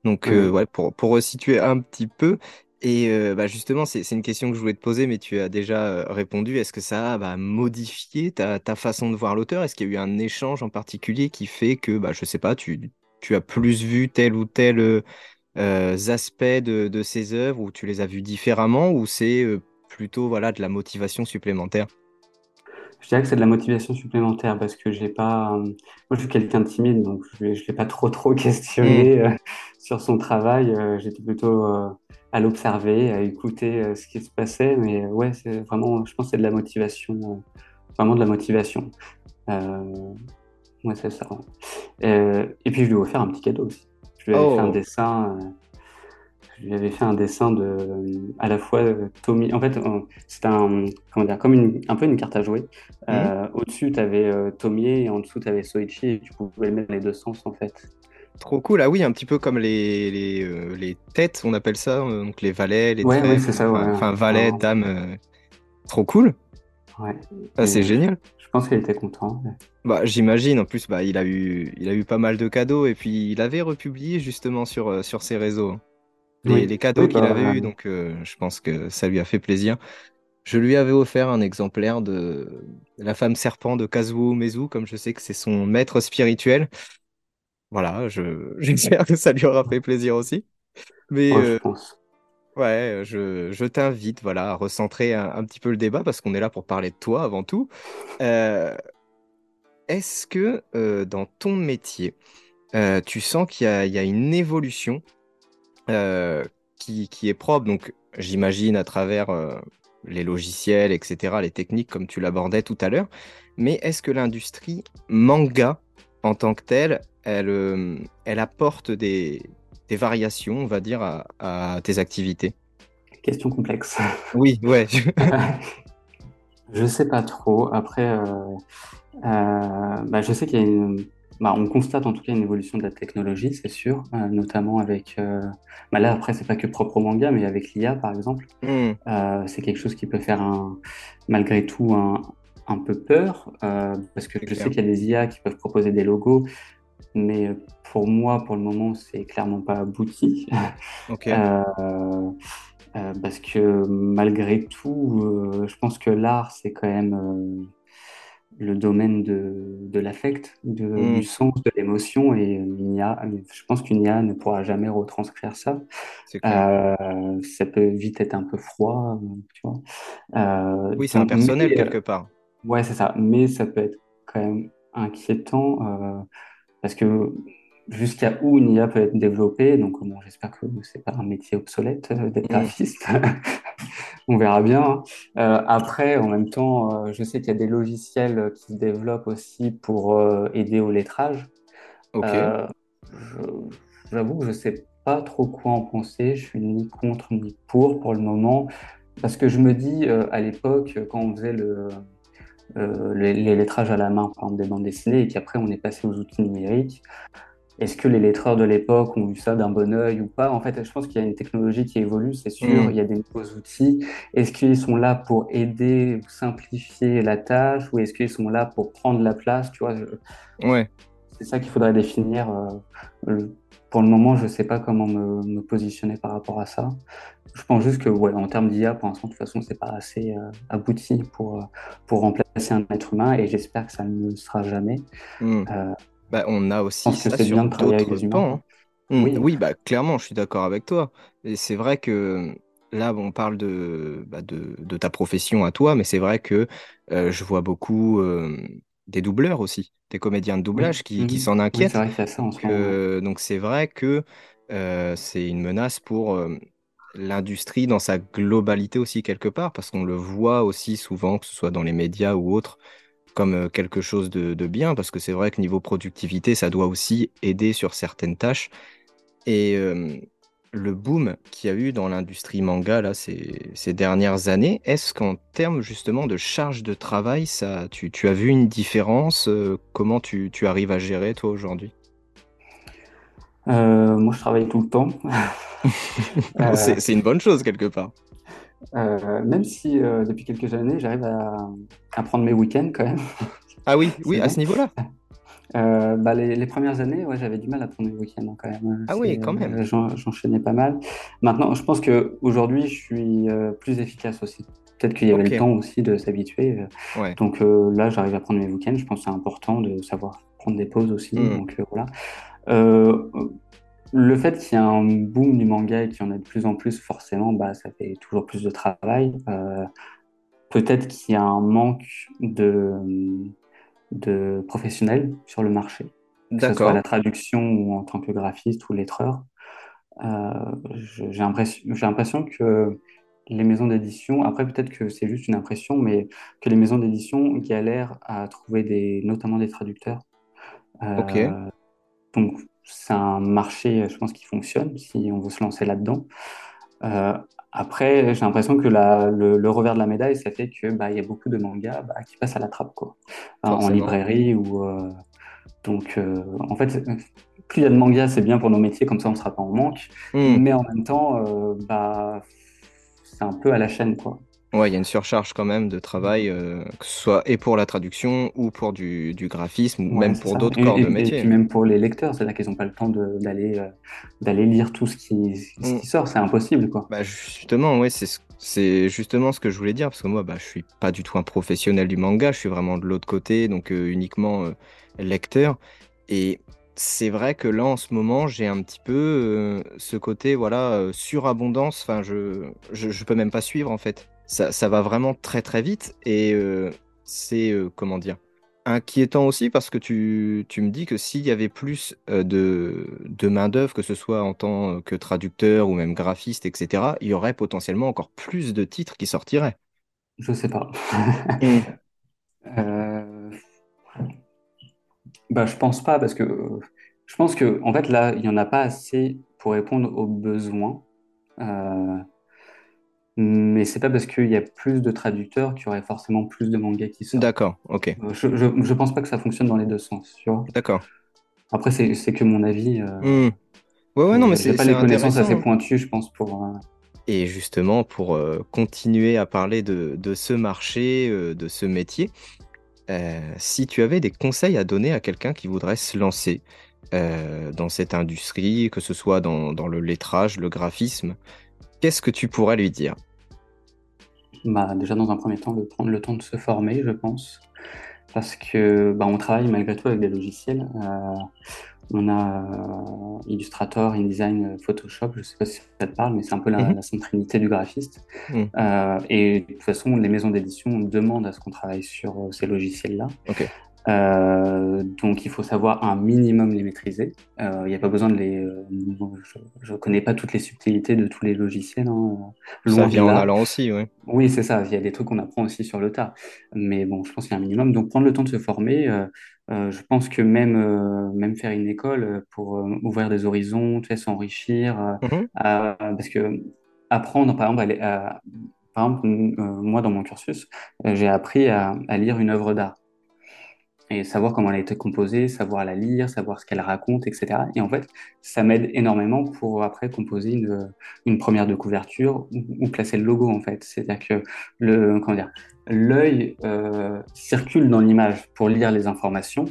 Donc, euh, ouais, pour, pour resituer un petit peu, et euh, bah, justement, c'est une question que je voulais te poser, mais tu as déjà euh, répondu. Est-ce que ça a bah, modifié ta, ta, façon de voir l'auteur? Est-ce qu'il y a eu un échange en particulier qui fait que, bah, je sais pas, tu, tu as plus vu tel ou tel aspect de, de ses œuvres, ou tu les as vus différemment, ou c'est plutôt voilà, de la motivation supplémentaire? Je dirais que c'est de la motivation supplémentaire parce que j'ai pas. Moi, je suis quelqu'un de timide, donc je ne l'ai pas trop trop questionné mm. euh, sur son travail. Euh, j'étais plutôt euh, à l'observer, à écouter ce qui se passait. Mais ouais, c'est vraiment. Je pense que c'est de la motivation, vraiment de la motivation. ouais, c'est ça. et puis je lui ai offert un petit cadeau aussi. Je lui ai fait un oh. dessin je lui avais fait un dessin de à la fois Tommy. En fait, c'était un comment dire comme une, un peu une carte à jouer. Euh, mhm. Au-dessus, tu avais euh, Tommy et en dessous, tu avais Soichi et tu pouvais mettre les deux sens en fait. Trop cool, ah oui, un petit peu comme les, les, euh, les têtes, on appelle ça, donc les valets, les ouais, c'est ça, ouais. enfin valets, dames, trop cool. Ouais. Ah, c'est génial. Je pense qu'il était content. Bah, j'imagine. En plus, bah, il a eu, il a eu pas mal de cadeaux et puis il avait republié justement sur, sur ses réseaux les, cadeaux qu'il avait eu, donc euh, je pense que ça lui a fait plaisir. Je lui avais offert un exemplaire de La femme serpent de Kazuo Mezu, comme je sais que c'est son maître spirituel. Voilà, je, j'espère que ça lui aura fait plaisir aussi. Mais je euh, pense. ouais, je, je t'invite voilà, à recentrer un, petit peu le débat parce qu'on est là pour parler de toi avant tout. Euh, est-ce que dans ton métier, tu sens qu'il y, y a, une évolution euh, qui, qui, est propre. Donc, j'imagine à travers euh, les logiciels, etc., les techniques, comme tu l'abordais tout à l'heure. Mais est-ce que l'industrie manga, en tant que telle, elle, euh, elle apporte des, des, variations, on va dire, à, à, tes activités? Question complexe. Oui, ouais. je sais pas trop. Après, bah, je sais qu'il y a une bah, on constate en tout cas une évolution de la technologie, c'est sûr, euh, notamment avec. Euh, bah là, après, c'est pas que propre au manga, mais avec l'IA, par exemple. Hmm. Euh, c'est quelque chose qui peut faire un, malgré tout un, un peu peur, parce que je sais qu'il y a des IA qui peuvent proposer des logos, mais pour moi, pour le moment, c'est clairement pas abouti. parce que malgré tout, je pense que l'art, c'est quand même le domaine de, de l'affect, mm. du sens, de l'émotion, et une IA, je pense qu'une IA ne pourra jamais retranscrire ça. Euh, ça peut vite être un peu froid, tu vois. Euh, oui, c'est impersonnel quelque part. Ouais, c'est ça, mais ça peut être quand même inquiétant euh, parce que jusqu'à où une IA peut être développée. Donc, j'espère que c'est pas un métier obsolète euh, d'être mm. graphiste. On verra bien. Hein. Euh, après, en même temps, euh, je sais qu'il y a des logiciels qui se développent aussi pour aider au lettrage. J'avoue que je sais pas trop quoi en penser. Je suis ni contre ni pour pour le moment. Parce que je me dis, à l'époque, quand on faisait le, les, les, lettrages à la main, par exemple des bandes dessinées, et qu'après on est passé aux outils numériques, est-ce que les lettreurs de l'époque ont vu ça d'un bon oeil ou pas? En fait, je pense qu'il y a une technologie qui évolue, c'est sûr. Mm. Il y a des nouveaux outils. Est-ce qu'ils sont là pour aider ou simplifier la tâche ou est-ce qu'ils sont là pour prendre la place Tu vois? Ouais. C'est ça qu'il faudrait définir. Euh, pour le moment, je ne sais pas comment me, positionner par rapport à ça. je pense juste que, ouais, en termes d'IA, pour l'instant, de toute façon, c'est pas assez euh, abouti pour, euh, pour remplacer un être humain et j'espère que ça ne le sera jamais. Hmm. Bah, on a aussi ça sur les humains. Hein. Oui. bah, clairement, je suis d'accord avec toi. Et c'est vrai que là, on parle de, bah, de, de, ta profession à toi, mais c'est vrai que je vois beaucoup des doubleurs aussi, des comédiens de doublage qui, qui mhm. s'en inquiètent. donc c'est vrai que euh, c'est une menace pour euh, l'industrie dans sa globalité aussi quelque part, parce qu'on le voit aussi souvent, que ce soit dans les médias ou autres, comme euh, quelque chose de, de bien, parce que c'est vrai que niveau productivité, ça doit aussi aider sur certaines tâches. Et le boom qu'il y a eu dans l'industrie manga là, ces, ces dernières années, est-ce qu'en termes justement de charge de travail, ça, tu, tu as vu une différence Comment tu, tu, arrives à gérer toi aujourd'hui? Euh, Moi, je travaille tout le temps. euh, C'est une bonne chose quelque part. Euh, même si euh, depuis quelques années, j'arrive à, à, prendre mes week-ends quand même. Ah oui, oui, à ce niveau-là. Euh, bah, les, les, premières années, ouais, j'avais du mal à prendre les week-ends hein, quand même. Ah oui, quand même. J'enchaînais pas mal. Maintenant, je pense qu'aujourd'hui, je suis plus efficace aussi. Peut-être qu'il y avait le temps aussi de s'habituer. Ouais. Donc là, j'arrive à prendre mes week-ends. Je pense que c'est important de savoir prendre des pauses aussi. Mm. Donc voilà. Le fait qu'il y ait un boom du manga et qu'il y en ait de plus en plus, forcément, bah, ça fait toujours plus de travail. Peut-être qu'il y a un manque de de professionnels sur le marché, que ce soit la traduction ou en tant que graphiste ou lettreur. Euh, j'ai l'impression que les maisons d'édition, après peut-être que c'est juste une impression, mais que les maisons d'édition galèrent à trouver des, notamment des traducteurs. Euh, donc c'est un marché, je pense, qui fonctionne si on veut se lancer là-dedans. Euh, après, j'ai l'impression que la, le, revers de la médaille, ça fait que bah, y a beaucoup de mangas bah, qui passent à la trappe, quoi, en librairie ou. Euh, donc, euh, en fait, plus il y a de mangas, c'est bien pour nos métiers, comme ça on ne sera pas en manque. Hmm. Mais en même temps, bah, c'est un peu à la chaîne, quoi. Ouais, il y a une surcharge quand même de travail, euh, que ce soit et pour la traduction ou pour du, du graphisme, ou même pour d'autres corps de métier. Et puis même pour les lecteurs, c'est-à-dire qu'ils n'ont pas le temps d'aller euh, d'aller lire tout ce qui, ce qui mm. sort, c'est impossible. Quoi. Bah justement, ouais, c'est justement ce que je voulais dire, parce que moi, bah, je suis pas du tout un professionnel du manga, je suis vraiment de l'autre côté, donc euh, uniquement lecteur. Et c'est vrai que là, en ce moment, j'ai un petit peu ce côté, voilà, surabondance, enfin, je, je, je peux même pas suivre, en fait ça, va vraiment très très vite et euh, c'est euh, comment dire inquiétant aussi parce que tu, me dis que s'il y avait plus euh, de, de main-d'œuvre, que ce soit en tant que traducteur ou même graphiste, etc., il y aurait potentiellement encore plus de titres qui sortiraient. Je sais pas. Bah, je pense pas parce que je pense que en fait là, il n'y en a pas assez pour répondre aux besoins. Mais c'est pas parce qu'il y a plus de traducteurs qu'il y aurait forcément plus de mangas qui sortent. D'accord, ok. Euh, je, je, pense pas que ça fonctionne dans les deux sens, tu vois. D'accord. Après, c'est que mon avis. Euh... Hmm. Ouais, ouais, non, mais c'est pas les connaissances assez pointues, je pense, pour. Euh, Et justement, pour euh, continuer à parler de, de ce marché, de ce métier, si tu avais des conseils à donner à quelqu'un qui voudrait se lancer dans cette industrie, que ce soit dans, dans le lettrage, le graphisme, qu'est-ce que tu pourrais lui dire? Bah, déjà dans un premier temps, de prendre le temps de se former, je pense, parce que bah, on travaille malgré tout avec des logiciels. Euh, on a euh, Illustrator, InDesign, Photoshop, je ne sais pas si ça te parle, mais c'est un peu la, mm sainte trinité du graphiste. Mhm. Euh, et de toute façon, les maisons d'édition demandent à ce qu'on travaille sur ces logiciels-là. Euh, donc il faut savoir un minimum les maîtriser. Euh, il n'y a pas besoin de les. Euh, je ne connais pas toutes les subtilités de tous les logiciels. Hein. Ça vient en allant aussi, oui. Oui, c'est ça. Il y a des trucs qu'on apprend aussi sur le tas. Mais bon, je pense qu'il y a un minimum. Donc prendre le temps de se former. je pense que même, même faire une école pour ouvrir des horizons, s'enrichir. Mhm. parce que apprendre, par exemple, par exemple moi dans mon cursus, j'ai appris à, à lire une œuvre d'art et savoir comment elle a été composée, savoir la lire, savoir ce qu'elle raconte, etc. Et en fait, ça m'aide énormément pour après composer une, une première de couverture ou, placer le logo en fait. C'est-à-dire que le comment dire, l'œil euh, circule dans l'image pour lire les informations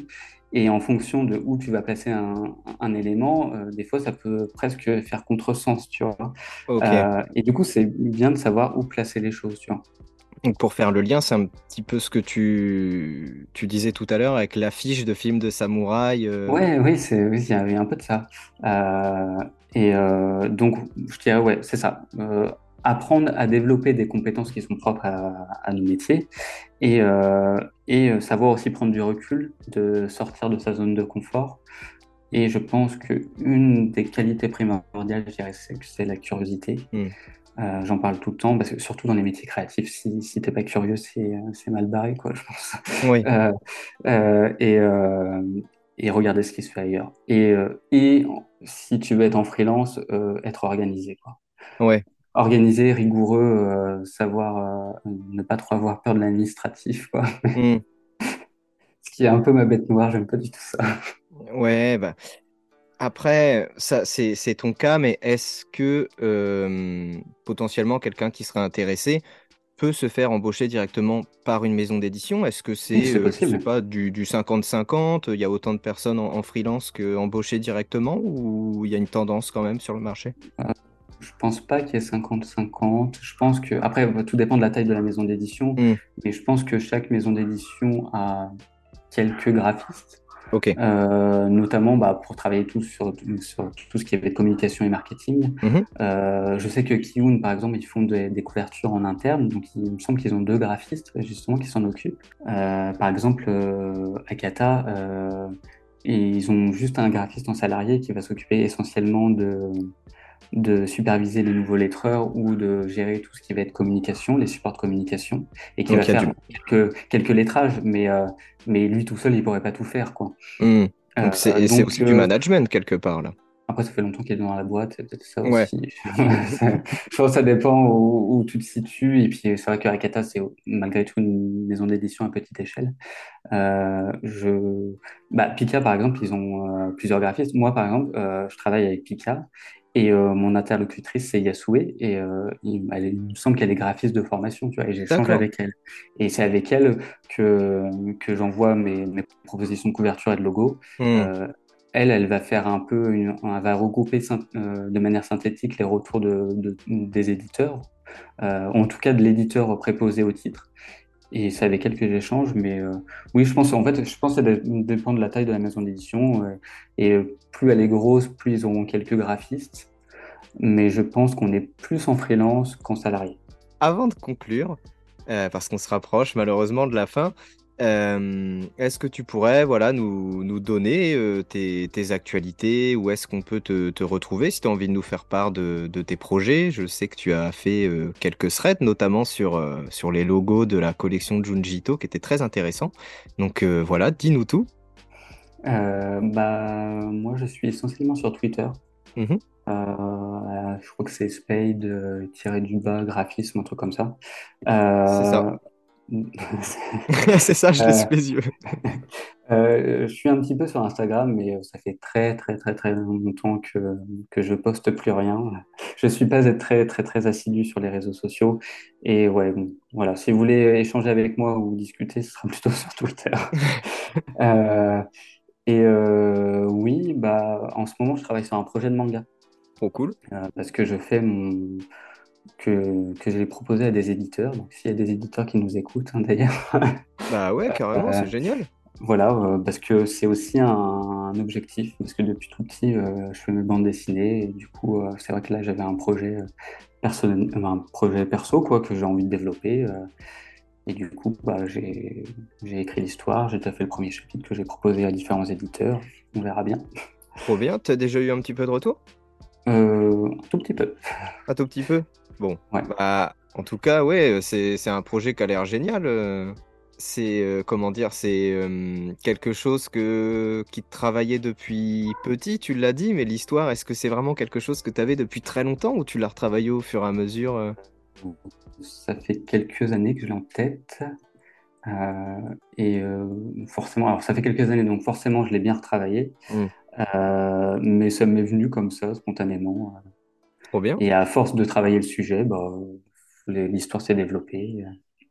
Et en fonction de où tu vas placer un, un élément, des fois, ça peut presque faire contresens, tu vois. et du coup, c'est bien de savoir où placer les choses, tu vois. Donc pour faire le lien, c'est un petit peu ce que tu, tu disais tout à l'heure avec l'affiche de film de samouraï. Euh... Ouais, oui, c'est, oui, il y avait un peu de ça. Euh, et euh, donc, je dirais, ouais, c'est ça. Apprendre à développer des compétences qui sont propres à, à nos métiers et, et savoir aussi prendre du recul, de sortir de sa zone de confort. Et je pense qu'une des qualités primordiales, je dirais, c'est la curiosité. Hmm. Euh, j'en parle tout le temps, parce que surtout dans les métiers créatifs, si, si t'es pas curieux, c'est, c'est mal barré, quoi, je pense. Oui. Euh, euh, et, et regarder ce qui se fait ailleurs. Et, et si tu veux être en freelance, être organisé, quoi. Ouais. Organisé, rigoureux, savoir ne pas trop avoir peur de l'administratif, quoi. Mm. ce qui est un peu ma bête noire, j'aime pas du tout ça. Ouais, bah. Après, ça, c'est, ton cas, mais est-ce que euh, potentiellement quelqu'un qui serait intéressé peut se faire embaucher directement par une maison d'édition? Est-ce que c'est, euh, sais pas, du, 50-50 Il y a autant de personnes en, freelance qu'embauchées directement ou il y a une tendance quand même sur le marché? Euh, Je pense pas qu'il y ait 50-50. Je pense que, après, tout dépend de la taille de la maison d'édition, mmh. mais je pense que chaque maison d'édition a quelques graphistes. Euh, notamment bah, pour travailler tout sur, sur, tout ce qui est communication et marketing. Mhm. Euh, je sais que Kiun, par exemple, ils font des, couvertures en interne, donc il me semble qu'ils ont deux graphistes justement qui s'en occupent. Euh, par exemple, Akata, ils ont juste un graphiste en salarié qui va s'occuper essentiellement de de superviser les nouveaux lettreurs ou de gérer tout ce qui va être communication, les supports de communication, et qui va faire quelques, quelques, lettrages, mais, euh, mais lui tout seul, il pourrait pas tout faire. Quoi. Hmm. Euh, donc c'est aussi du euh, management quelque part là. Après, ça fait longtemps qu'il est dans la boîte, c'est peut-être ça aussi. je pense que ça dépend où, tu te situes. Et puis, c'est vrai que Rakata, c'est malgré tout une maison d'édition à petite échelle. je... bah, Pika, par exemple, ils ont plusieurs graphistes. Moi, par exemple, je travaille avec Pika et euh, mon interlocutrice, c'est Yasue, et euh, il, me semble qu'elle est graphiste de formation, tu vois, et j'ai échangé avec elle. Et c'est avec elle que, que j'envoie mes, mes, propositions de couverture et de logo. Hmm. Euh, elle, elle va faire un peu, une, elle va regrouper de manière synthétique les retours de, de des éditeurs, en tout cas de l'éditeur préposé au titre. Et c'est avec elle que j'échange, mais oui, je pense en fait, je pense que ça dépend de la taille de la maison d'édition. et plus elle est grosse, plus ils auront quelques graphistes mais je pense qu'on est plus en freelance qu'en salarié. Avant de conclure, euh, parce qu'on se rapproche malheureusement de la fin, euh, est-ce que tu pourrais voilà, nous, nous donner euh, tes, tes, actualités? Où est-ce qu'on peut te, te, retrouver si tu as envie de nous faire part de, de, tes projets? Je sais que tu as fait quelques threads, notamment sur, sur les logos de la collection Junjito, qui était très intéressant. Donc voilà, dis-nous tout. bah, moi, je suis essentiellement sur Twitter. Mmh euh, je crois que c'est Spade euh, tiré du bas graphisme, un truc comme ça. c'est ça. Euh, c'est ça, je laisse les yeux. je suis un petit peu sur Instagram, mais ça fait très très très très longtemps que, que je poste plus rien. Je suis pas très très très assidu sur les réseaux sociaux. Et ouais, voilà, si vous voulez échanger avec moi ou discuter, ce sera plutôt sur Twitter. et oui, bah en ce moment, je travaille sur un projet de manga cool. Euh, parce que je fais mon. que, que j'ai proposé à des éditeurs. Donc, s'il y a des éditeurs qui nous écoutent, hein, d'ailleurs. bah ouais, carrément, c'est euh, génial. Voilà, euh, parce que c'est aussi un, objectif, parce que depuis tout petit, je fais mes bandes dessinées, et du coup, c'est vrai que là, j'avais un projet personnel, un projet perso, quoi, que j'ai envie de développer. et du coup, bah, j'ai écrit l'histoire, j'ai déjà fait le premier chapitre que j'ai proposé à différents éditeurs. On verra bien. Trop bien, tu as déjà eu un petit peu de retour? Euh, un tout petit peu. Un tout petit peu Bon. Bah, en tout cas, ouais, c'est un projet qui a l'air génial. Euh. C'est, euh, comment dire, c'est quelque chose que, qui te travaillait depuis petit, tu l'as dit, mais l'histoire, est-ce que c'est vraiment quelque chose que tu avais depuis très longtemps ou tu l'as retravaillé au fur et à mesure Ça fait quelques années que je l'ai en tête. et forcément, alors ça fait quelques années, donc forcément, je l'ai bien retravaillé. Mmh. Euh, mais ça m'est venu comme ça, spontanément. Trop bien. Et à force de travailler le sujet, bah, l'histoire s'est développée.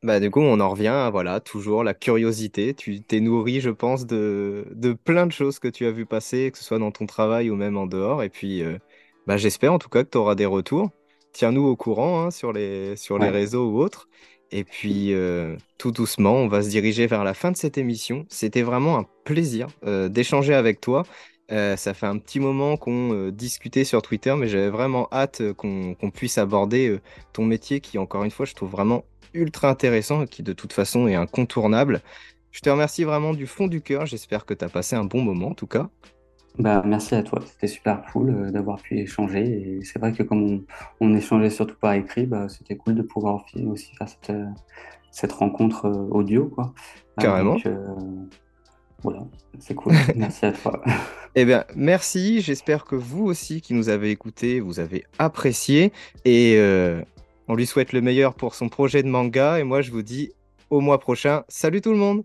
Bah, du coup, on en revient voilà, toujours la curiosité. Tu t'es nourri, je pense, de, de plein de choses que tu as vu passer, que ce soit dans ton travail ou même en dehors. Et puis, euh, bah, j'espère en tout cas que tu auras des retours. Tiens-nous au courant hein, sur les, sur les réseaux ou autres. Et puis, euh, tout doucement, on va se diriger vers la fin de cette émission. C'était vraiment un plaisir euh, d'échanger avec toi. Ça fait un petit moment qu'on discutait sur Twitter, mais j'avais vraiment hâte qu'on puisse aborder ton métier qui, encore une fois, je trouve vraiment ultra intéressant et qui de toute façon est incontournable. Je te remercie vraiment du fond du cœur. J'espère que tu as passé un bon moment en tout cas. Bah, merci à toi, c'était super cool euh, d'avoir pu échanger. Et c'est vrai que comme on, échangeait surtout par écrit, bah, c'était cool de pouvoir aussi faire cette, euh, cette rencontre euh, audio. Quoi. Carrément. Voilà, c'est cool. merci à toi. Eh bien, merci. J'espère que vous aussi qui nous avez écoutés, vous avez apprécié. Et on lui souhaite le meilleur pour son projet de manga et moi je vous dis au mois prochain. Salut tout le monde